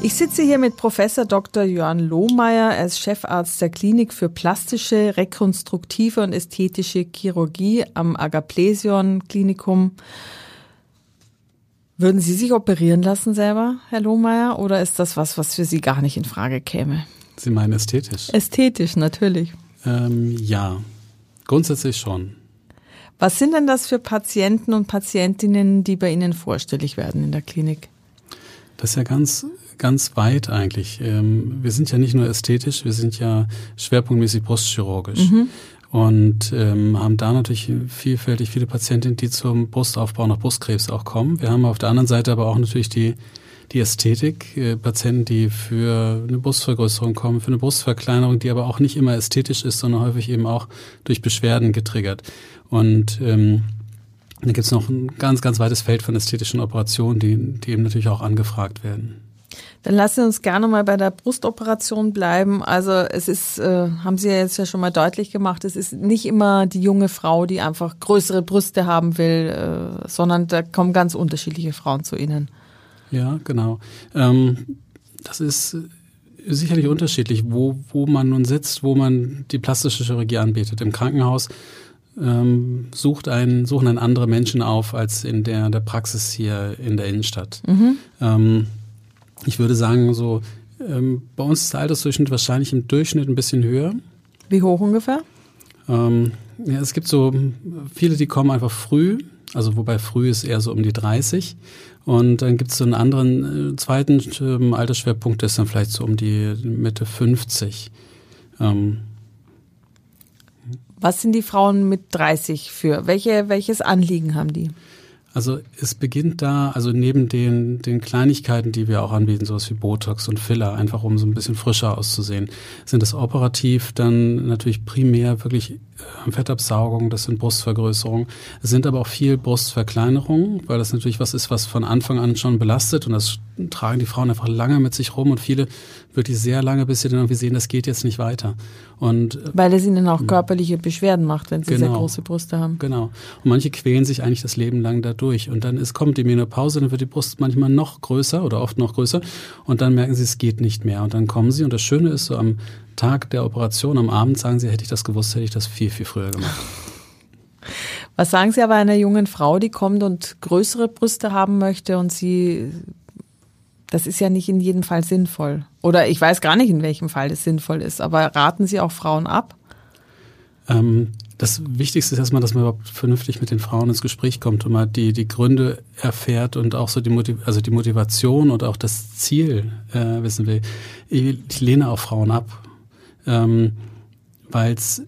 Ich sitze hier mit Professor Dr. Johann Lohmeier. Er ist Chefarzt der Klinik für plastische, rekonstruktive und ästhetische Chirurgie am Agaplesion Klinikum. Würden Sie sich operieren lassen selber, Herr Lohmeier, oder ist das was, was für Sie gar nicht in Frage käme? Sie meinen ästhetisch? Ästhetisch, natürlich. Ähm, ja, grundsätzlich schon. Was sind denn das für Patienten und Patientinnen, die bei Ihnen vorstellig werden in der Klinik? Das ist ja ganz, ganz weit eigentlich. Ähm, wir sind ja nicht nur ästhetisch, wir sind ja schwerpunktmäßig brustchirurgisch. Mhm. Und ähm, haben da natürlich vielfältig viele Patientinnen, die zum Brustaufbau nach Brustkrebs auch kommen. Wir haben auf der anderen Seite aber auch natürlich die, die Ästhetik, äh, Patienten, die für eine Brustvergrößerung kommen, für eine Brustverkleinerung, die aber auch nicht immer ästhetisch ist, sondern häufig eben auch durch Beschwerden getriggert. Und ähm, dann gibt es noch ein ganz, ganz weites Feld von ästhetischen Operationen, die, die eben natürlich auch angefragt werden. Dann lassen Sie uns gerne mal bei der Brustoperation bleiben. Also es ist, äh, haben Sie ja jetzt ja schon mal deutlich gemacht, es ist nicht immer die junge Frau, die einfach größere Brüste haben will, äh, sondern da kommen ganz unterschiedliche Frauen zu Ihnen. Ja, genau. Ähm, das ist sicherlich unterschiedlich, wo, wo man nun sitzt, wo man die plastische Chirurgie anbietet. Im Krankenhaus ähm, sucht ein, suchen ein andere Menschen auf als in der, der Praxis hier in der Innenstadt. Mhm. Ähm, ich würde sagen, so ähm, bei uns ist der Altersdurchschnitt wahrscheinlich im Durchschnitt ein bisschen höher. Wie hoch ungefähr? Ähm, ja, es gibt so viele, die kommen einfach früh, also wobei früh ist eher so um die 30. Und dann gibt es so einen anderen äh, zweiten äh, Altersschwerpunkt, der ist dann vielleicht so um die Mitte 50. Ähm, was sind die Frauen mit 30 für? Welche, welches Anliegen haben die? Also es beginnt da, also neben den, den Kleinigkeiten, die wir auch anbieten, sowas wie Botox und Filler, einfach um so ein bisschen frischer auszusehen, sind es operativ dann natürlich primär wirklich Fettabsaugung, das sind Brustvergrößerungen. Es sind aber auch viel Brustverkleinerungen, weil das natürlich was ist, was von Anfang an schon belastet und das tragen die Frauen einfach lange mit sich rum und viele wirklich sehr lange, bis sie dann irgendwie sehen, das geht jetzt nicht weiter. Und, äh, Weil es ihnen auch körperliche Beschwerden macht, wenn sie genau, sehr große Brüste haben. Genau. Und manche quälen sich eigentlich das Leben lang dadurch. Und dann ist, kommt die Menopause, dann wird die Brust manchmal noch größer oder oft noch größer. Und dann merken sie, es geht nicht mehr. Und dann kommen sie. Und das Schöne ist, so am Tag der Operation, am Abend sagen sie, hätte ich das gewusst, hätte ich das viel, viel früher gemacht. Was sagen Sie aber einer jungen Frau, die kommt und größere Brüste haben möchte und sie das ist ja nicht in jedem Fall sinnvoll. Oder ich weiß gar nicht, in welchem Fall das sinnvoll ist. Aber raten Sie auch Frauen ab? Ähm, das Wichtigste ist erstmal, dass man überhaupt vernünftig mit den Frauen ins Gespräch kommt und mal die, die Gründe erfährt und auch so die, Motiv also die Motivation und auch das Ziel äh, wissen will. Ich, ich lehne auch Frauen ab, ähm, weil es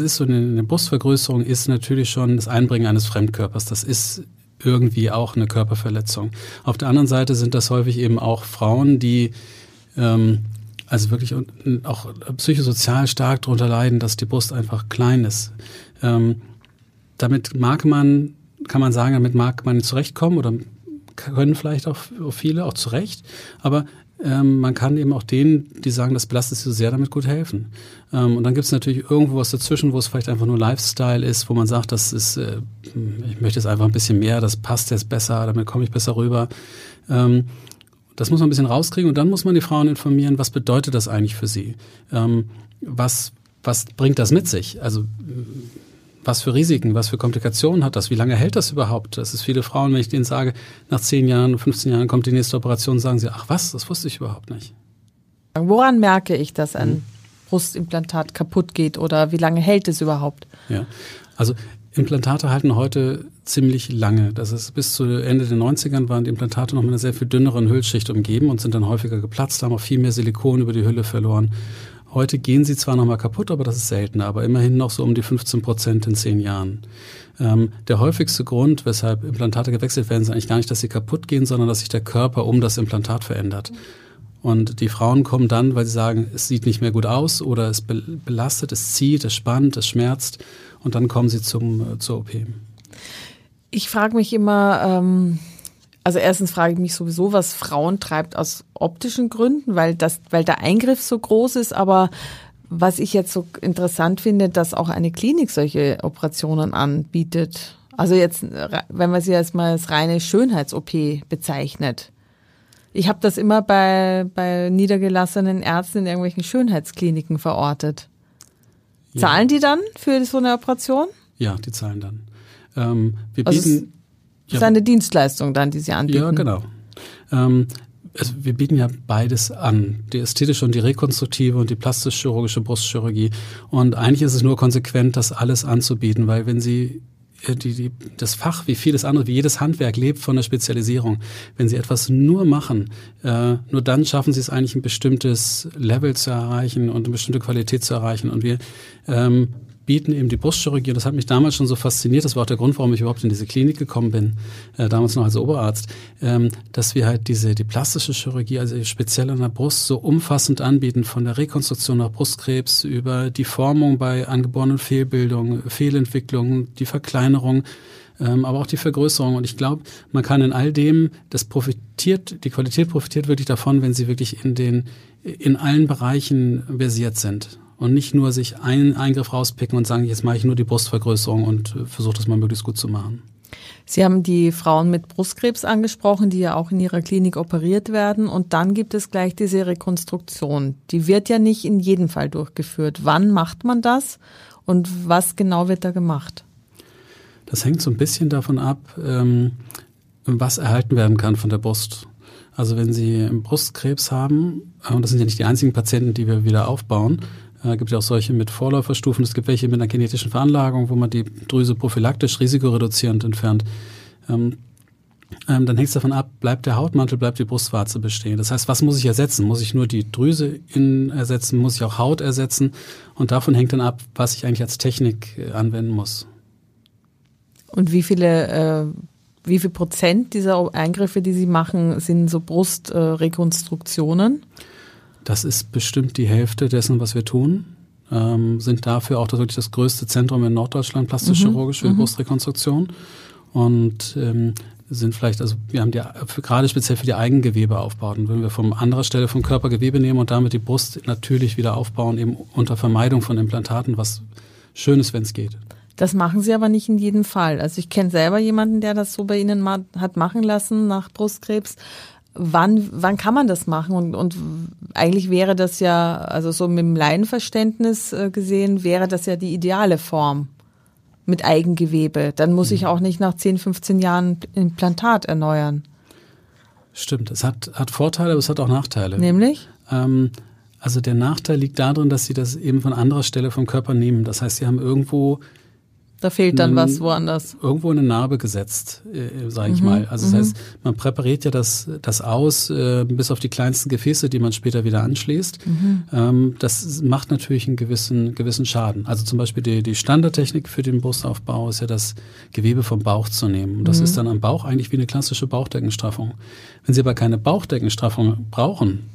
ist so eine, eine Brustvergrößerung ist natürlich schon das Einbringen eines Fremdkörpers. Das ist irgendwie auch eine Körperverletzung. Auf der anderen Seite sind das häufig eben auch Frauen, die ähm, also wirklich auch psychosozial stark darunter leiden, dass die Brust einfach klein ist. Ähm, damit mag man, kann man sagen, damit mag man zurechtkommen oder können vielleicht auch viele auch zurecht, aber ähm, man kann eben auch denen, die sagen, das belastet sie so sehr, damit gut helfen. Ähm, und dann gibt es natürlich irgendwo was dazwischen, wo es vielleicht einfach nur Lifestyle ist, wo man sagt, das ist, äh, ich möchte jetzt einfach ein bisschen mehr, das passt jetzt besser, damit komme ich besser rüber. Ähm, das muss man ein bisschen rauskriegen und dann muss man die Frauen informieren, was bedeutet das eigentlich für sie? Ähm, was, was bringt das mit sich? Also was für Risiken, was für Komplikationen hat das, wie lange hält das überhaupt? Das ist viele Frauen, wenn ich denen sage, nach 10 Jahren, 15 Jahren kommt die nächste Operation, sagen sie, ach was, das wusste ich überhaupt nicht. Woran merke ich, dass ein hm. Brustimplantat kaputt geht oder wie lange hält es überhaupt? Ja, also Implantate halten heute ziemlich lange. Das ist bis zu Ende der 90ern waren die Implantate noch mit einer sehr viel dünneren Hüllschicht umgeben und sind dann häufiger geplatzt, haben auch viel mehr Silikon über die Hülle verloren. Heute gehen sie zwar nochmal kaputt, aber das ist selten, aber immerhin noch so um die 15 Prozent in zehn Jahren. Ähm, der häufigste Grund, weshalb Implantate gewechselt werden, ist eigentlich gar nicht, dass sie kaputt gehen, sondern dass sich der Körper um das Implantat verändert. Und die Frauen kommen dann, weil sie sagen, es sieht nicht mehr gut aus oder es belastet, es zieht, es spannt, es schmerzt. Und dann kommen sie zum, äh, zur OP. Ich frage mich immer, ähm, also erstens frage ich mich sowieso, was Frauen treibt aus optischen Gründen, weil das, weil der Eingriff so groß ist, aber was ich jetzt so interessant finde, dass auch eine Klinik solche Operationen anbietet. Also jetzt, wenn man sie jetzt mal als reine Schönheits-OP bezeichnet. Ich habe das immer bei, bei niedergelassenen Ärzten in irgendwelchen Schönheitskliniken verortet. Ja. Zahlen die dann für so eine Operation? Ja, die zahlen dann. Ähm, wir also bieten. Das ist eine Dienstleistung dann, die sie anbieten. Ja, genau. Ähm, also wir bieten ja beides an, die ästhetische und die rekonstruktive und die plastisch-chirurgische Brustchirurgie. Und eigentlich ist es nur konsequent, das alles anzubieten, weil wenn Sie äh, die, die, das Fach, wie vieles andere, wie jedes Handwerk lebt von der Spezialisierung. Wenn Sie etwas nur machen, äh, nur dann schaffen Sie es eigentlich ein bestimmtes Level zu erreichen und eine bestimmte Qualität zu erreichen. Und wir ähm, bieten eben die Brustchirurgie. Und das hat mich damals schon so fasziniert. Das war auch der Grund, warum ich überhaupt in diese Klinik gekommen bin, äh, damals noch als Oberarzt, ähm, dass wir halt diese, die plastische Chirurgie, also speziell an der Brust, so umfassend anbieten, von der Rekonstruktion nach Brustkrebs über die Formung bei angeborenen Fehlbildungen, Fehlentwicklungen, die Verkleinerung, ähm, aber auch die Vergrößerung. Und ich glaube, man kann in all dem, das profitiert, die Qualität profitiert wirklich davon, wenn sie wirklich in den, in allen Bereichen versiert sind und nicht nur sich einen Eingriff rauspicken und sagen, jetzt mache ich nur die Brustvergrößerung und äh, versuche das mal möglichst gut zu machen. Sie haben die Frauen mit Brustkrebs angesprochen, die ja auch in Ihrer Klinik operiert werden. Und dann gibt es gleich diese Rekonstruktion. Die wird ja nicht in jedem Fall durchgeführt. Wann macht man das und was genau wird da gemacht? Das hängt so ein bisschen davon ab, ähm, was erhalten werden kann von der Brust. Also wenn Sie Brustkrebs haben, äh, und das sind ja nicht die einzigen Patienten, die wir wieder aufbauen, äh, gibt ja auch solche mit Vorläuferstufen. Es gibt welche mit einer kinetischen Veranlagung, wo man die Drüse prophylaktisch risikoreduzierend entfernt. Ähm, ähm, dann hängt es davon ab, bleibt der Hautmantel, bleibt die Brustwarze bestehen. Das heißt, was muss ich ersetzen? Muss ich nur die Drüse in ersetzen? Muss ich auch Haut ersetzen? Und davon hängt dann ab, was ich eigentlich als Technik äh, anwenden muss. Und wie viele, äh, wie viel Prozent dieser Eingriffe, die Sie machen, sind so Brustrekonstruktionen? Äh, das ist bestimmt die Hälfte dessen, was wir tun. Ähm, sind dafür auch das, wirklich das größte Zentrum in Norddeutschland plastisch-chirurgisch mhm. für mhm. Brustrekonstruktion. Und ähm, sind vielleicht, also wir haben die gerade speziell für die Eigengewebe Wenn wir von anderer Stelle vom Körpergewebe nehmen und damit die Brust natürlich wieder aufbauen, eben unter Vermeidung von Implantaten, was schön ist, wenn es geht. Das machen sie aber nicht in jedem Fall. Also ich kenne selber jemanden, der das so bei Ihnen hat machen lassen nach Brustkrebs wann, wann kann man das machen? Und, und eigentlich wäre das ja, also so mit dem Laienverständnis äh, gesehen, wäre das ja die ideale Form mit Eigengewebe. Dann muss ich mhm. auch nicht nach 10, 15 Jahren Implantat erneuern. Stimmt, es hat, hat Vorteile, aber es hat auch Nachteile. Nämlich? Ähm, also der Nachteil liegt darin, dass sie das eben von anderer Stelle vom Körper nehmen. Das heißt, sie haben irgendwo da fehlt dann was woanders. Irgendwo eine Narbe gesetzt, äh, sage ich mhm. mal. Also das mhm. heißt, man präpariert ja das, das aus, äh, bis auf die kleinsten Gefäße, die man später wieder anschließt. Mhm. Ähm, das macht natürlich einen gewissen, gewissen Schaden. Also zum Beispiel die, die Standardtechnik für den Brustaufbau ist ja das Gewebe vom Bauch zu nehmen. Und das mhm. ist dann am Bauch eigentlich wie eine klassische Bauchdeckenstraffung. Wenn Sie aber keine Bauchdeckenstraffung brauchen,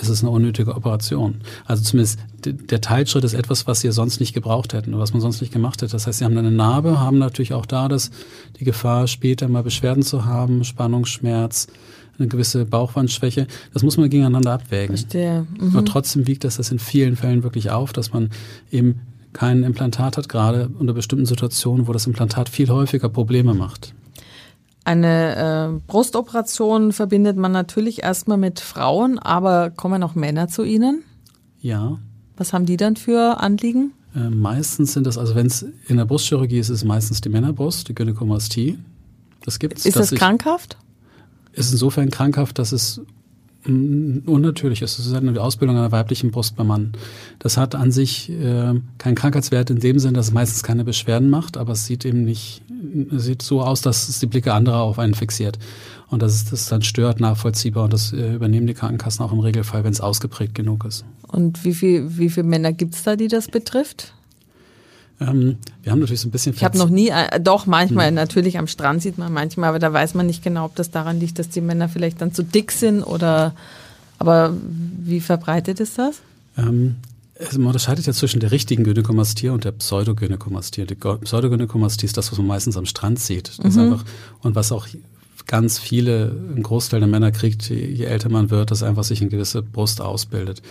ist es eine unnötige Operation. Also zumindest der Teilschritt ist etwas, was sie sonst nicht gebraucht hätten oder was man sonst nicht gemacht hätte. Das heißt, sie haben eine Narbe, haben natürlich auch da das, die Gefahr, später mal Beschwerden zu haben, Spannungsschmerz, eine gewisse Bauchwandschwäche. Das muss man gegeneinander abwägen. Verstehe. Mhm. Aber trotzdem wiegt das das in vielen Fällen wirklich auf, dass man eben kein Implantat hat, gerade unter bestimmten Situationen, wo das Implantat viel häufiger Probleme macht. Eine äh, Brustoperation verbindet man natürlich erstmal mit Frauen, aber kommen auch Männer zu Ihnen? Ja. Was haben die dann für Anliegen? Äh, meistens sind das, also wenn es in der Brustchirurgie ist, ist es meistens die Männerbrust, die Gynäkomastie. Das gibt's. Ist das krankhaft? Ist insofern krankhaft, dass es unnatürlich ist. Es ist eine Ausbildung einer weiblichen Brust beim Mann. Das hat an sich äh, keinen Krankheitswert in dem Sinn, dass es meistens keine Beschwerden macht, aber es sieht eben nicht, es sieht so aus, dass es die Blicke anderer auf einen fixiert. Und das ist das dann stört, nachvollziehbar und das äh, übernehmen die Krankenkassen auch im Regelfall, wenn es ausgeprägt genug ist. Und wie viel, wie viele Männer gibt es da, die das betrifft? Ähm, wir haben natürlich so ein bisschen. Ich habe noch nie, äh, doch manchmal hm. natürlich am Strand sieht man manchmal, aber da weiß man nicht genau, ob das daran liegt, dass die Männer vielleicht dann zu dick sind oder. Aber wie verbreitet ist das? Ähm, also man unterscheidet ja zwischen der richtigen Gynäkomastie und der Pseudogynäkomastie. Die Pseudogynäkomastie ist das, was man meistens am Strand sieht. Das mhm. einfach, und was auch ganz viele, ein Großteil der Männer kriegt, je älter man wird, dass einfach sich eine gewisse Brust ausbildet.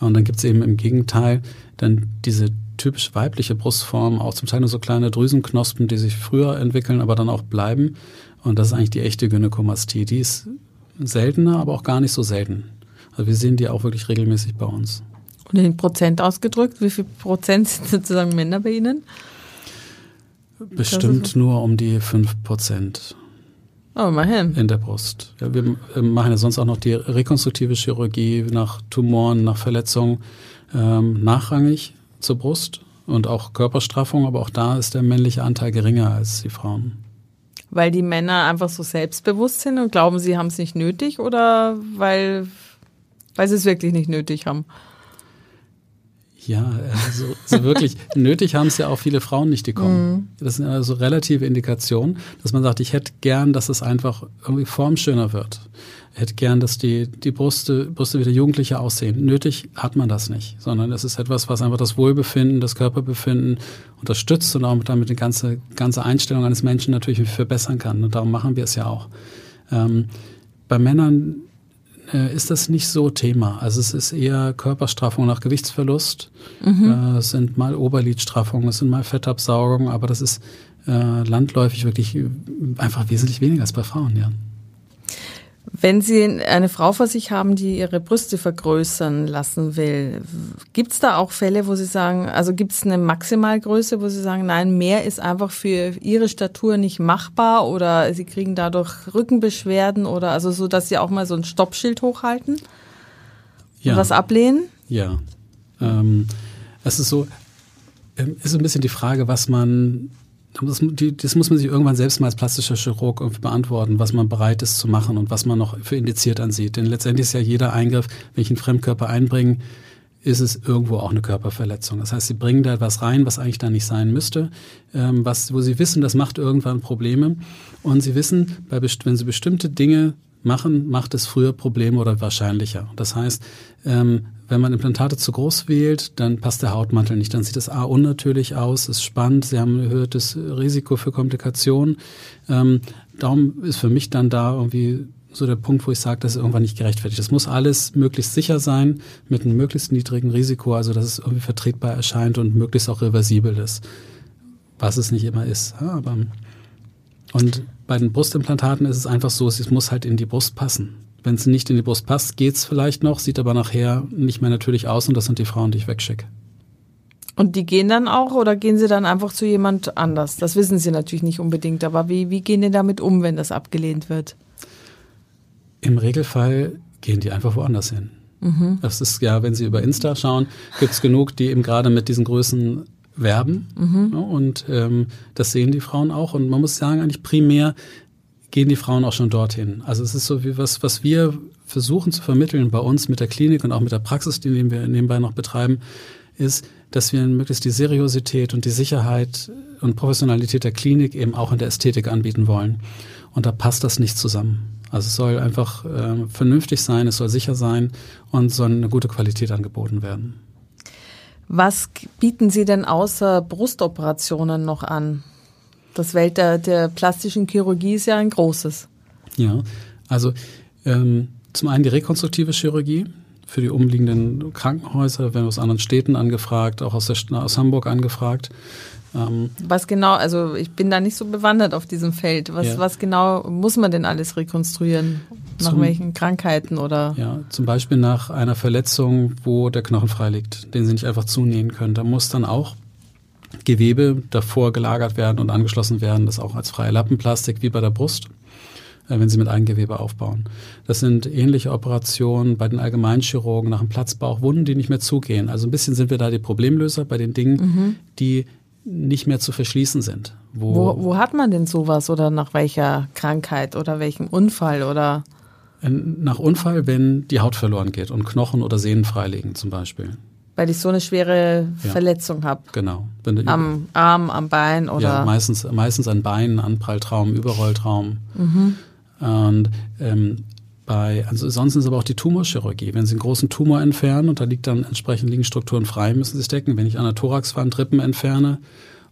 Und dann gibt es eben im Gegenteil dann diese typisch weibliche Brustform, auch zum Teil nur so kleine Drüsenknospen, die sich früher entwickeln, aber dann auch bleiben. Und das ist eigentlich die echte Gynäkomastie. Die ist seltener, aber auch gar nicht so selten. Also wir sehen die auch wirklich regelmäßig bei uns. Und in Prozent ausgedrückt, wie viel Prozent sind sozusagen Männer bei Ihnen? Bestimmt nur um die fünf Prozent. Oh, immerhin. In der Brust. Ja, wir machen ja sonst auch noch die rekonstruktive Chirurgie nach Tumoren, nach Verletzungen ähm, nachrangig zur Brust und auch Körperstraffung, aber auch da ist der männliche Anteil geringer als die Frauen. Weil die Männer einfach so selbstbewusst sind und glauben, sie haben es nicht nötig oder weil, weil sie es wirklich nicht nötig haben? Ja, also, also wirklich nötig haben es ja auch viele Frauen nicht, die kommen. Mhm. Das sind also relative Indikationen, dass man sagt, ich hätte gern, dass es einfach irgendwie formschöner wird. Ich hätte gern, dass die, die Brüste, Brüste wieder jugendlicher aussehen. Nötig hat man das nicht, sondern es ist etwas, was einfach das Wohlbefinden, das Körperbefinden unterstützt und auch damit die ganze, ganze Einstellung eines Menschen natürlich verbessern kann. Und darum machen wir es ja auch. Ähm, bei Männern äh, ist das nicht so Thema. Also es ist eher Körperstraffung nach Gewichtsverlust. Mhm. Äh, es sind mal Oberlidstraffungen, es sind mal Fettabsaugungen, aber das ist äh, landläufig wirklich einfach wesentlich weniger als bei Frauen, ja. Wenn Sie eine Frau vor sich haben, die ihre Brüste vergrößern lassen will, gibt es da auch Fälle, wo Sie sagen, also gibt es eine Maximalgröße, wo Sie sagen, nein, mehr ist einfach für Ihre Statur nicht machbar oder Sie kriegen dadurch Rückenbeschwerden oder also so, dass Sie auch mal so ein Stoppschild hochhalten ja. und was ablehnen? Ja. Ähm, es ist so, ähm, ist so ein bisschen die Frage, was man das, die, das, muss man sich irgendwann selbst mal als plastischer Chirurg irgendwie beantworten, was man bereit ist zu machen und was man noch für indiziert ansieht. Denn letztendlich ist ja jeder Eingriff, wenn ich einen Fremdkörper einbringe, ist es irgendwo auch eine Körperverletzung. Das heißt, sie bringen da etwas rein, was eigentlich da nicht sein müsste, ähm, was, wo sie wissen, das macht irgendwann Probleme. Und sie wissen, bei, wenn sie bestimmte Dinge machen, macht es früher Probleme oder wahrscheinlicher. Das heißt, ähm, wenn man Implantate zu groß wählt, dann passt der Hautmantel nicht. Dann sieht es A unnatürlich aus, ist spannend, sie haben ein erhöhtes Risiko für Komplikationen. Ähm, darum ist für mich dann da irgendwie so der Punkt, wo ich sage, das ist irgendwann nicht gerechtfertigt. Das muss alles möglichst sicher sein, mit einem möglichst niedrigen Risiko, also dass es irgendwie vertretbar erscheint und möglichst auch reversibel ist. Was es nicht immer ist. Aber und bei den Brustimplantaten ist es einfach so, es muss halt in die Brust passen. Wenn es nicht in die Brust passt, geht's vielleicht noch, sieht aber nachher nicht mehr natürlich aus und das sind die Frauen, die ich wegschicke. Und die gehen dann auch oder gehen sie dann einfach zu jemand anders? Das wissen sie natürlich nicht unbedingt, aber wie, wie gehen die damit um, wenn das abgelehnt wird? Im Regelfall gehen die einfach woanders hin. Mhm. Das ist ja, wenn Sie über Insta schauen, gibt's genug, die eben gerade mit diesen Größen werben. Mhm. Ja, und ähm, das sehen die Frauen auch. Und man muss sagen, eigentlich primär gehen die Frauen auch schon dorthin. Also es ist so wie was, was wir versuchen zu vermitteln bei uns mit der Klinik und auch mit der Praxis, die wir nebenbei noch betreiben, ist, dass wir möglichst die Seriosität und die Sicherheit und Professionalität der Klinik eben auch in der Ästhetik anbieten wollen. Und da passt das nicht zusammen. Also es soll einfach äh, vernünftig sein, es soll sicher sein und soll eine gute Qualität angeboten werden. Was bieten Sie denn außer Brustoperationen noch an? Das Welt der, der plastischen Chirurgie ist ja ein großes. Ja, also ähm, zum einen die rekonstruktive Chirurgie für die umliegenden Krankenhäuser, werden aus anderen Städten angefragt, auch aus, der, aus Hamburg angefragt. Ähm, was genau, also ich bin da nicht so bewandert auf diesem Feld. Was, ja. was genau muss man denn alles rekonstruieren? Nach zum, welchen Krankheiten oder? Ja, zum Beispiel nach einer Verletzung, wo der Knochen frei liegt, den sie nicht einfach zunähen können. Da muss dann auch Gewebe davor gelagert werden und angeschlossen werden, das auch als freie Lappenplastik wie bei der Brust. äh, wenn sie mit Eigengewebe aufbauen. Das sind ähnliche Operationen bei den Allgemeinchirurgen nach dem Platzbauch, Wunden, die nicht mehr zugehen. Also ein bisschen sind wir da die Problemlöser bei den Dingen, mhm. die nicht mehr zu verschließen sind. Wo, wo, wo, hat man denn sowas oder nach welcher Krankheit oder welchem Unfall oder? Nach Unfall, wenn die Haut verloren geht und Knochen oder Sehnen freilegen zum Beispiel. Weil ich so eine schwere ja. Verletzung habe. Genau. am Arm, am Bein oder? Ja, meistens, meistens an Beinen, Anpralltraum, Überrolltraum. Mhm. Und ähm, bei, also sonst ist aber auch die Tumorchirurgie. Wenn Sie einen großen Tumor entfernen und da liegt dann entsprechend liegen Strukturen frei, müssen Sie es decken. Wenn ich an der Thoraxwand Rippen entferne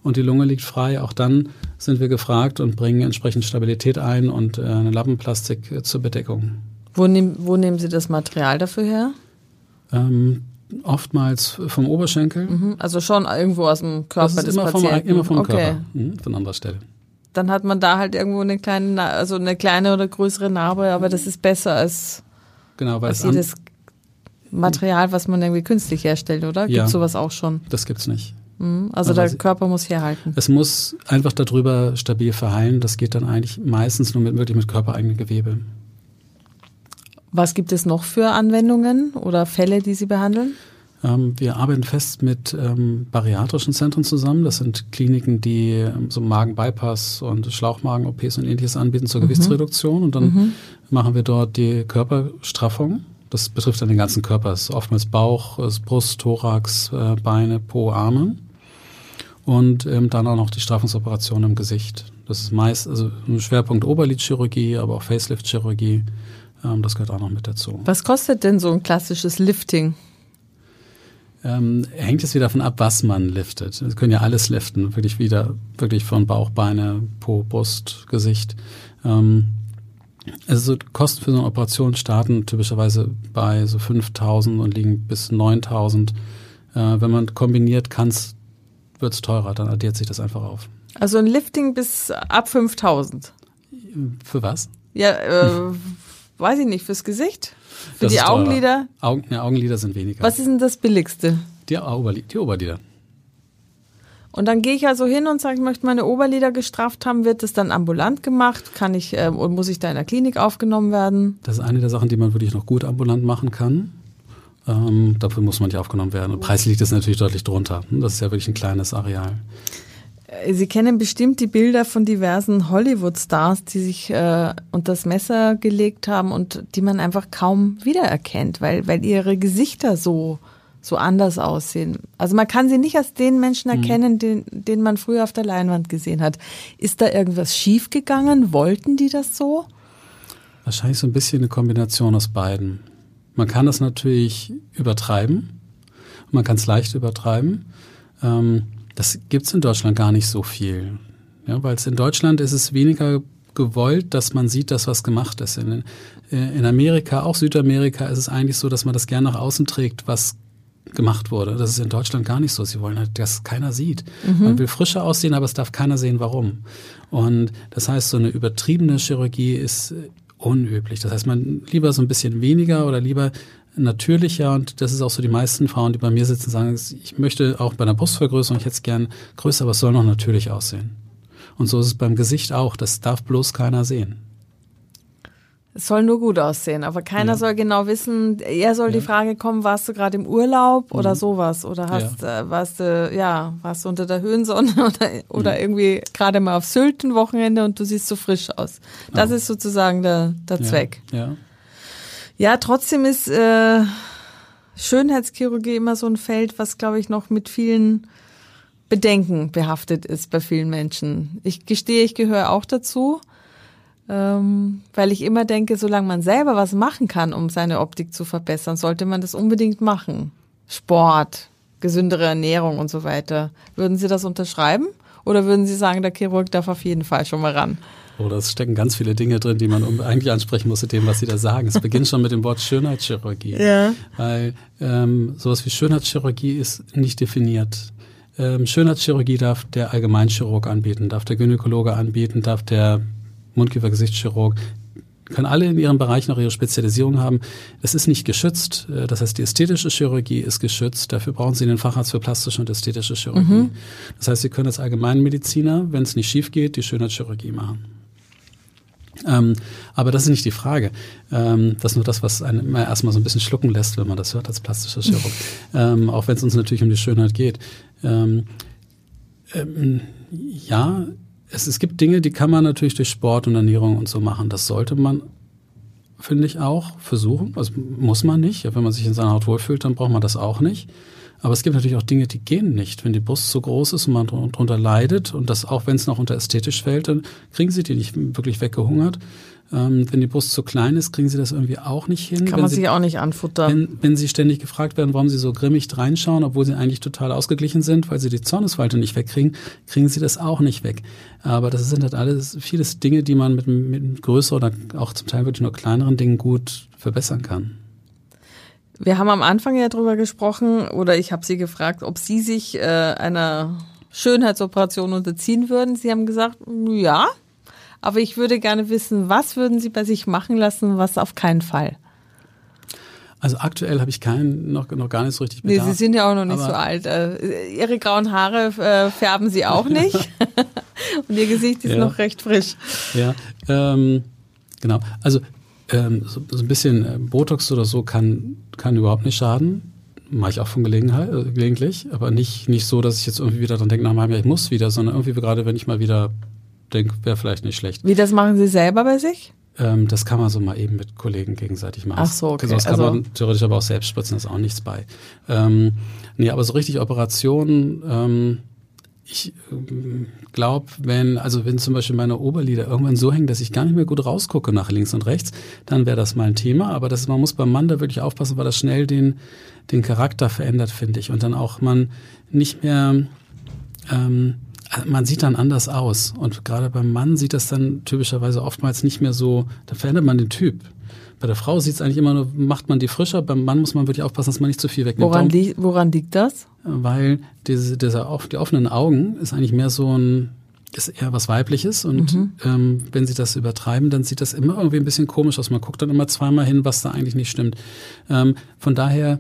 und die Lunge liegt frei, auch dann sind wir gefragt und bringen entsprechend Stabilität ein und äh, eine Lappenplastik äh, zur Bedeckung. Wo, nehm, wo nehmen Sie das Material dafür her? Ähm, oftmals vom Oberschenkel. Mhm, also schon irgendwo aus dem Körper das ist des immer Patienten. Vom, immer vom okay. Körper, mhm, von anderer Stelle dann hat man da halt irgendwo eine kleine, also eine kleine oder größere Narbe, aber das ist besser als, genau, weil als jedes Material, was man irgendwie künstlich herstellt, oder? Gibt ja, sowas auch schon? Das gibt's nicht. Mhm, also, also der Körper muss herhalten. Es muss einfach darüber stabil verheilen. Das geht dann eigentlich meistens nur mit, wirklich mit körpereigenen Gewebe. Was gibt es noch für Anwendungen oder Fälle, die Sie behandeln? Ähm, wir arbeiten fest mit ähm, bariatrischen Zentren zusammen. Das sind Kliniken, die ähm, so Magen-Bypass und Schlauchmagen-OPs und ähnliches anbieten zur mhm. Gewichtsreduktion. Und dann mhm. machen wir dort die Körperstraffung. Das betrifft dann den ganzen Körper. Es ist oftmals Bauch, Brust, Thorax, äh, Beine, Po, Arme. Und ähm, dann auch noch die Straffungsoperation im Gesicht. Das ist meist, also ein Schwerpunkt Oberlidchirurgie, aber auch Facelift-Chirurgie. Ähm, das gehört auch noch mit dazu. Was kostet denn so ein klassisches Lifting? ähm, hängt es wieder davon ab, was man liftet. Wir können ja alles liften, wirklich wieder, wirklich von Bauch, Beine, Po, Brust, Gesicht. Ähm, also so Kosten für so eine Operation starten typischerweise bei so 5000 und liegen bis 9000. Äh, wenn man kombiniert kann wird es teurer, dann addiert sich das einfach auf. Also ein Lifting bis ab 5000. Für was? Ja, äh, weiß ich nicht, fürs Gesicht? Für das die Augenlider? Augen, ja, Augenlider sind weniger. Was ist denn das billigste? Die, Oberli die Oberlider. Und dann gehe ich also hin und sage, ich möchte meine Oberlider gestrafft haben. Wird das dann ambulant gemacht? Kann ich äh, muss ich da in der Klinik aufgenommen werden? Das ist eine der Sachen, die man wirklich noch gut ambulant machen kann. Ähm, dafür muss man nicht aufgenommen werden. Und Preis liegt es natürlich deutlich drunter. Das ist ja wirklich ein kleines Areal. Äh, Sie kennen bestimmt die Bilder von diversen Hollywood-Stars, die sich äh, unter das Messer gelegt haben und die man einfach kaum wiedererkennt, weil, weil ihre Gesichter so, so anders aussehen. Also man kann sie nicht als den Menschen mhm. erkennen, mhm. den, den man früher auf der Leinwand gesehen hat. Ist da irgendwas schiefgegangen? Wollten die das so? Wahrscheinlich so ein bisschen eine Kombination aus beiden. Man kann das natürlich übertreiben. Man kann es leicht übertreiben. Ähm, das gibt's in Deutschland gar nicht so viel. Ja, weil es in Deutschland ist es weniger gewollt, dass man sieht, dass was gemacht ist. In, äh, in Amerika, auch Südamerika, ist es eigentlich so, dass man das gerne nach außen trägt, was gemacht wurde. Das ist in Deutschland gar nicht so. Sie wollen halt, dass keiner sieht. Mhm. Man will frischer aussehen, aber es darf keiner sehen, warum. Und das heißt, so eine übertriebene Chirurgie ist unüblich. Das heißt, man lieber so ein bisschen weniger oder lieber natürlicher und das ist auch so die meisten Frauen, die bei mir sitzen, sagen, ich möchte auch bei einer Brustvergrößerung, ich hätte es gern größer, aber es soll noch natürlich aussehen. Und so ist es beim Gesicht auch, das darf bloß keiner sehen. Es soll nur gut aussehen, aber keiner ja. soll genau wissen, eher soll ja. die Frage kommen, warst du gerade im Urlaub mhm. oder sowas? Oder hast, ja. äh, warst du, ja, warst du unter der Höhensonne oder, oder mhm. irgendwie gerade mal auf Sylt ein Wochenende und du siehst so frisch aus. Das oh. ist sozusagen der, der Zweck. Ja. Ja, trotzdem ist äh, Schönheitschirurgie immer so ein Feld, was, glaube ich, noch mit vielen Bedenken behaftet ist bei vielen Menschen. Ich gestehe, ich gehöre auch dazu, ähm, weil ich immer denke, solange man selber was machen kann, um seine Optik zu verbessern, sollte man das unbedingt machen. Sport, gesündere Ernährung und so weiter. Würden Sie das unterschreiben? Oder würden Sie sagen, der Chirurg darf auf jeden Fall schon mal ran? Oder es stecken ganz viele Dinge drin, die man eigentlich ansprechen muss mit dem, was Sie da sagen. Es beginnt schon mit dem Wort Schönheitschirurgie. Ja. Weil ähm, sowas wie Schönheitschirurgie ist nicht definiert. Ähm, Schönheitschirurgie darf der Allgemeinchirurg anbieten, darf der Gynäkologe anbieten, darf der Mundkiefer-Gesichtschirurg können alle in ihrem Bereich noch ihre Spezialisierung haben. Es ist nicht geschützt. Äh, das heißt, die ästhetische Chirurgie ist geschützt. Dafür brauchen Sie den Facharzt für plastische und ästhetische Chirurgie. Mhm. Das heißt, Sie können als Allgemeinmediziner, wenn es nicht schief geht, die Schönheitschirurgie machen. Ähm, aber das ist nicht die Frage. Ähm, das ist nur das, was einen immer erstmal so ein bisschen schlucken lässt, wenn man das hört als plastischer Chirurg. ähm, auch wenn es uns natürlich um die Schönheit geht. Ähm, ähm, ja, es, es gibt Dinge, die kann man natürlich durch Sport und Ernährung und so machen. Das sollte man, finde ich, auch versuchen. Also muss man nicht. Wenn man sich in seiner Haut wohlfühlt, dann braucht man das auch nicht. Aber es gibt natürlich auch Dinge, die gehen nicht. Wenn die Brust so groß ist und man darunter leidet und das auch wenn es noch unter ästhetisch fällt, dann kriegen sie die nicht wirklich weggehungert. Ähm, wenn die Brust zu klein ist, kriegen sie das irgendwie auch nicht hin. Kann wenn man sie, sich auch nicht anfuttern. Wenn, wenn sie ständig gefragt werden, warum sie so grimmig reinschauen, obwohl sie eigentlich total ausgeglichen sind, weil sie die Zornesfalte nicht wegkriegen, kriegen sie das auch nicht weg. Aber das sind halt alles vieles Dinge, die man mit, mit größeren oder auch zum Teil wirklich nur kleineren Dingen gut verbessern kann. Wir haben am Anfang ja drüber gesprochen, oder ich habe Sie gefragt, ob Sie sich äh, einer Schönheitsoperation unterziehen würden. Sie haben gesagt, ja, aber ich würde gerne wissen, was würden Sie bei sich machen lassen, was auf keinen Fall. Also aktuell habe ich keinen noch, noch gar nicht so richtig Bedarf. Nee, Sie sind ja auch noch nicht so alt. Äh, Ihre grauen Haare äh, färben Sie auch nicht. Und Ihr Gesicht ist Ja. noch recht frisch. Ja, ähm, genau. Also ähm, so, so ein bisschen äh, Botox oder so kann, kann überhaupt nicht schaden. Mache ich auch von Gelegenheit, äh, gelegentlich, aber nicht, nicht so, dass ich jetzt irgendwie wieder dran denke, nach einem Jahr, ich muss wieder, sondern irgendwie gerade, wenn ich mal wieder denke, wäre vielleicht nicht schlecht. Wie, das machen Sie selber bei sich? Ähm, das kann man so mal eben mit Kollegen gegenseitig machen. Ach so, okay. Das kann Also- man theoretisch aber auch selbst spritzen, ist auch nichts bei. Ähm, nee, aber so richtig Operationen, ähm, ich glaube, wenn, also wenn zum Beispiel meine Oberlider irgendwann so hängen, dass ich gar nicht mehr gut rausgucke nach links und rechts, dann wäre das mal ein Thema. Aber das, man muss beim Mann da wirklich aufpassen, weil das schnell den, den Charakter verändert, finde ich. Und dann auch man nicht mehr, ähm, man sieht dann anders aus. Und gerade beim Mann sieht das dann typischerweise oftmals nicht mehr so, da verändert man den Typ. Bei der Frau sieht es eigentlich immer nur, macht man die frischer, beim Mann muss man wirklich aufpassen, dass man nicht zu viel wegnimmt. Woran, li woran liegt das? weil diese, dieser, off- die offenen Augen ist eigentlich mehr so ein, ist eher was Weibliches und ähm, wenn sie das übertreiben, dann sieht das immer irgendwie ein bisschen komisch aus. Man guckt dann immer zweimal hin, was da eigentlich nicht stimmt. Ähm, von daher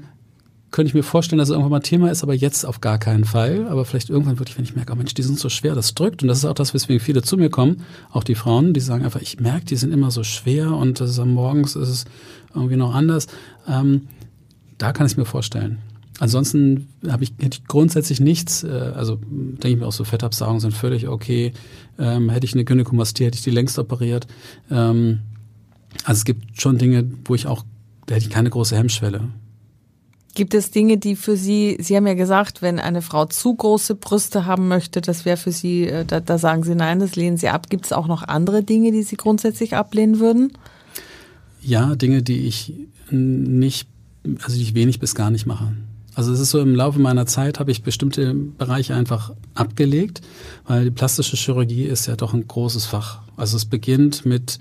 könnte ich mir vorstellen, dass es irgendwann mal Thema ist, aber jetzt auf gar keinen Fall. Aber vielleicht irgendwann wirklich, wenn ich merke, oh Mensch, die sind so schwer, das drückt. Und das ist auch das, weswegen viele zu mir kommen, auch die Frauen, die sagen einfach, ich merke, die sind immer so schwer und das ist am Morgens ist es irgendwie noch anders. Ähm, da kann ich es mir vorstellen. Ansonsten habe ich, hätte ich grundsätzlich nichts, äh, also denke ich mir auch so Fettabsaugen sind völlig okay. Ähm, hätte ich eine Gynäkomastie, hätte ich die längst operiert. Ähm, also es gibt schon Dinge, wo ich auch, da hätte ich keine große Hemmschwelle. Gibt es Dinge, die für Sie, Sie haben ja gesagt, wenn eine Frau zu große Brüste haben möchte, das wäre für Sie, äh, da, da sagen Sie nein, das lehnen Sie ab. Gibt es auch noch andere Dinge, die Sie grundsätzlich ablehnen würden? Ja, Dinge, die ich nicht, also die ich wenig bis gar nicht mache. Also es ist so, im Laufe meiner Zeit habe ich bestimmte Bereiche einfach abgelegt, weil die plastische Chirurgie ist ja doch ein großes Fach. Also es beginnt mit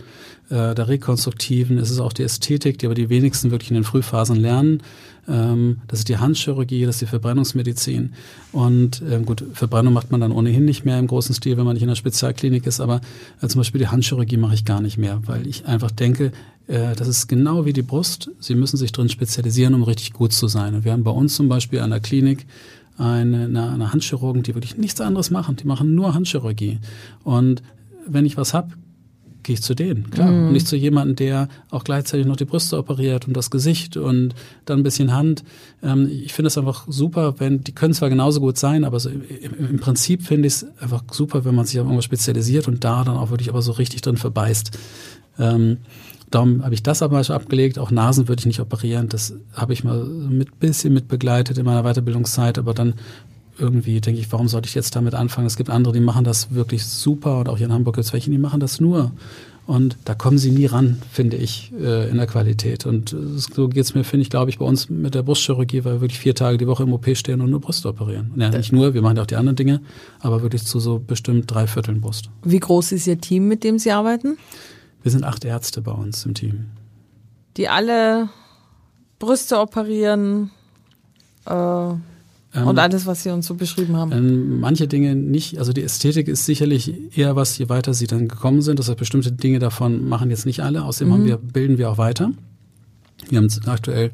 äh, der rekonstruktiven, es ist auch die Ästhetik, die aber die wenigsten wirklich in den Frühphasen lernen. Ähm, das ist die Handchirurgie, das ist die Verbrennungsmedizin. Und ähm, gut, Verbrennung macht man dann ohnehin nicht mehr im großen Stil, wenn man nicht in einer Spezialklinik ist. Aber äh, zum Beispiel die Handchirurgie mache ich gar nicht mehr, weil ich einfach denke, äh, das ist genau wie die Brust. Sie müssen sich drin spezialisieren, um richtig gut zu sein. Und wir haben bei uns zum Beispiel an der Klinik eine, eine, eine Handchirurgen, die wirklich nichts anderes machen. Die machen nur Handchirurgie. Und wenn ich was hab, gehe ich zu denen, klar. Und nicht zu jemandem, der auch gleichzeitig noch die Brüste operiert und das Gesicht und dann ein bisschen Hand. Ähm, ich finde es einfach super, wenn, die können zwar genauso gut sein, aber so im, im Prinzip finde ich es einfach super, wenn man sich auf irgendwas spezialisiert und da dann auch wirklich aber so richtig drin verbeißt. Ähm, Darum habe ich das aber schon abgelegt. Auch Nasen würde ich nicht operieren. Das habe ich mal mit bisschen mit begleitet in meiner Weiterbildungszeit. Aber dann irgendwie denke ich, warum sollte ich jetzt damit anfangen? Es gibt andere, die machen das wirklich super. Und auch hier in Hamburg gibt es welche, die machen das nur. Und da kommen sie nie ran, finde ich, äh, in der Qualität. Und äh, so geht es mir, finde ich, glaube ich, bei uns mit der Brustchirurgie, weil wir wirklich vier Tage die Woche im OP stehen und nur Brust operieren. Ja, nicht nur, wir machen auch die anderen Dinge, aber wirklich zu so bestimmt drei Vierteln Brust. Wie groß ist Ihr Team, mit dem Sie arbeiten? Wir sind acht Ärzte bei uns im Team. Die alle Brüste operieren äh, und alles, was Sie uns so beschrieben haben. Ähm, manche Dinge nicht, also die Ästhetik ist sicherlich eher was, je weiter sie dann gekommen sind. Das heißt, bestimmte Dinge davon machen jetzt nicht alle. Außerdem haben wir, bilden wir auch weiter. Wir haben aktuell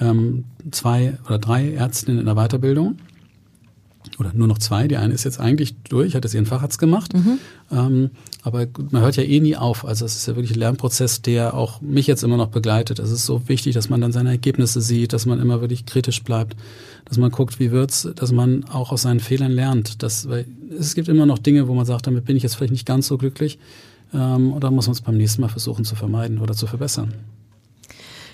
ähm, zwei oder drei Ärztinnen in der Weiterbildung. Oder nur noch zwei. Die eine ist jetzt eigentlich durch, hat jetzt ihren Facharzt gemacht. Mhm. Ähm, aber man hört ja eh nie auf. Also es ist ja wirklich ein Lernprozess, der auch mich jetzt immer noch begleitet. Es ist so wichtig, dass man dann seine Ergebnisse sieht, dass man immer wirklich kritisch bleibt, dass man guckt, wie wird's, dass man auch aus seinen Fehlern lernt. Das, weil es gibt immer noch Dinge, wo man sagt, damit bin ich jetzt vielleicht nicht ganz so glücklich. Ähm, oder muss man es beim nächsten Mal versuchen zu vermeiden oder zu verbessern.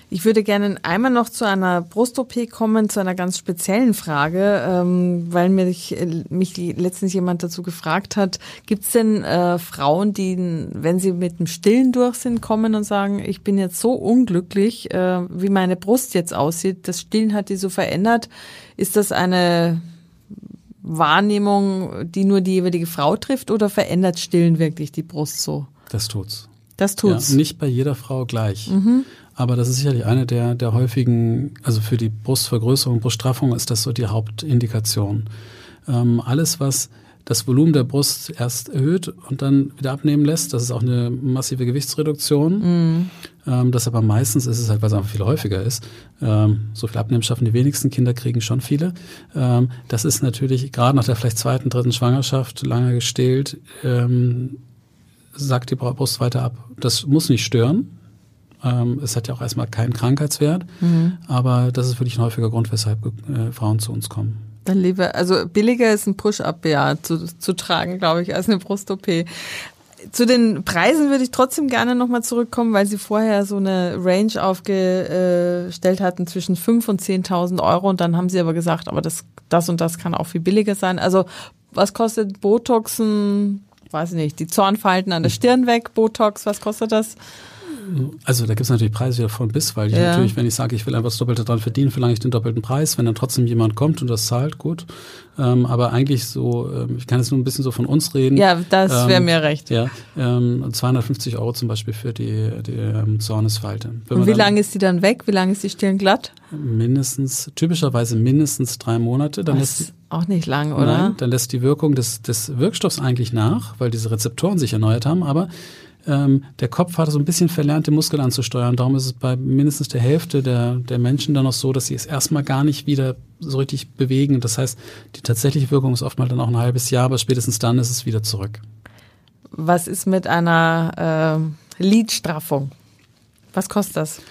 Ich würde gerne einmal noch zu einer Brust-OP kommen, zu einer ganz speziellen Frage, ähm, weil mich, mich letztens jemand dazu gefragt hat, gibt es denn äh, Frauen, die, wenn sie mit dem Stillen durch sind, kommen und sagen, ich bin jetzt so unglücklich, äh, wie meine Brust jetzt aussieht, das Stillen hat die so verändert. Ist das eine Wahrnehmung, die nur die jeweilige Frau trifft oder verändert Stillen wirklich die Brust so? Das tut's. Das tut's. Ja, nicht bei jeder Frau gleich. Mhm. Aber das ist sicherlich eine der, der häufigen, also für die Brustvergrößerung, Bruststraffung ist das so die Hauptindikation. Ähm, alles, was das Volumen der Brust erst erhöht und dann wieder abnehmen lässt, das ist auch eine massive Gewichtsreduktion. Mhm. Ähm, das aber meistens ist es halt, weil es einfach viel häufiger ist. Ähm, so viel abnehmen schaffen die wenigsten Kinder, kriegen schon viele. Ähm, das ist natürlich gerade nach der vielleicht zweiten, dritten Schwangerschaft, lange gestillt, ähm, sagt die Brust weiter ab. Das muss nicht stören. Ähm, es hat ja auch erstmal keinen Krankheitswert, mhm. aber das ist wirklich ein häufiger Grund, weshalb äh, Frauen zu uns kommen. Dann lieber, also billiger ist ein Push-Up ja zu, zu tragen, glaube ich, als eine Brust-OP. Zu den Preisen würde ich trotzdem gerne nochmal zurückkommen, weil Sie vorher so eine Range aufgestellt hatten zwischen 5.000 und 10.000 Euro und dann haben Sie aber gesagt, aber das, das und das kann auch viel billiger sein. Also was kostet Botoxen, weiß ich nicht, die Zornfalten an der Stirn weg, Botox, was kostet das? Also da gibt es natürlich Preise wieder von bis, weil ich ja. natürlich, wenn ich sage, ich will einfach das Doppelte dran verdienen, verlange ich den doppelten Preis. Wenn dann trotzdem jemand kommt und das zahlt, gut. Ähm, aber eigentlich so, ähm, ich kann jetzt nur ein bisschen so von uns reden. Ja, das wäre ähm, mir recht. Ja, ähm, 250 Euro zum Beispiel für die, die ähm, Zornesfalte. und wie lange ist die dann weg? Wie lange ist die Stirn glatt? Mindestens, typischerweise mindestens drei Monate. Dann das ist auch nicht lang, oder? Nein, dann lässt die Wirkung des, des Wirkstoffs eigentlich nach, weil diese Rezeptoren sich erneuert haben, aber ähm, der Kopf hat so ein bisschen verlernt, den Muskel anzusteuern. Darum ist es bei mindestens der Hälfte der, der Menschen dann noch so, dass sie es erstmal gar nicht wieder so richtig bewegen. Das heißt, die tatsächliche Wirkung ist oftmals dann auch ein halbes Jahr, aber spätestens dann ist es wieder zurück. Was ist mit einer äh, Lidstraffung? Was kostet das?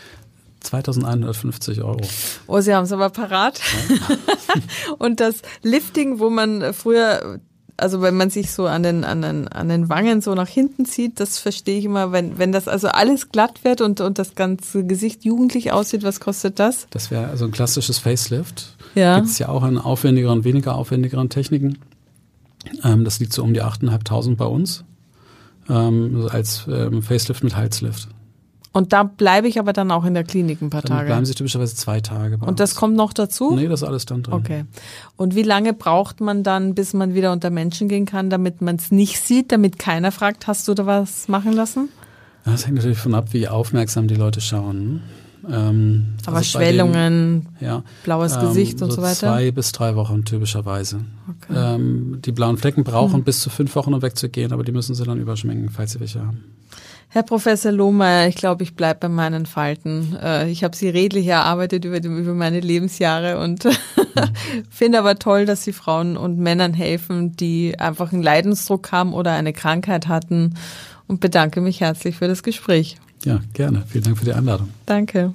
2150 Euro. Oh, Sie haben es aber parat. Ja. Und das Lifting, wo man früher also wenn man sich so an den, an den, an den Wangen so nach hinten zieht, das verstehe ich immer, wenn, wenn das also alles glatt wird und, und das ganze Gesicht jugendlich aussieht, was kostet das? Das wäre also ein klassisches Facelift. Ja. Gibt es ja auch in aufwendigeren, weniger aufwendigeren Techniken. Ähm, das liegt so um die 8.500 bei uns. Ähm, als ähm, Facelift mit Halslift. Und da bleibe ich aber dann auch in der Klinik ein paar dann Tage. bleiben Sie typischerweise zwei Tage. und das uns. kommt noch dazu? Nee, das ist alles dann drin. Okay. Und wie lange braucht man dann, bis man wieder unter Menschen gehen kann, damit man es nicht sieht, damit keiner fragt, hast du da was machen lassen? Das hängt natürlich von ab, wie aufmerksam die Leute schauen. Ähm, aber also Schwellungen, den, ja, blaues ähm, Gesicht und so, so weiter? Zwei bis drei Wochen typischerweise. Okay. Ähm, die blauen Flecken brauchen hm. bis zu fünf Wochen, um wegzugehen, aber die müssen sie dann überschminken, falls sie welche haben. Herr Professor Lohmeier, ich glaube, ich bleibe bei meinen Falten. Äh, ich habe sie redlich erarbeitet über, über meine Lebensjahre und finde aber toll, dass Sie Frauen und Männern helfen, die einfach einen Leidensdruck haben oder eine Krankheit hatten und bedanke mich herzlich für das Gespräch. Ja, gerne. Vielen Dank für die Einladung. Danke.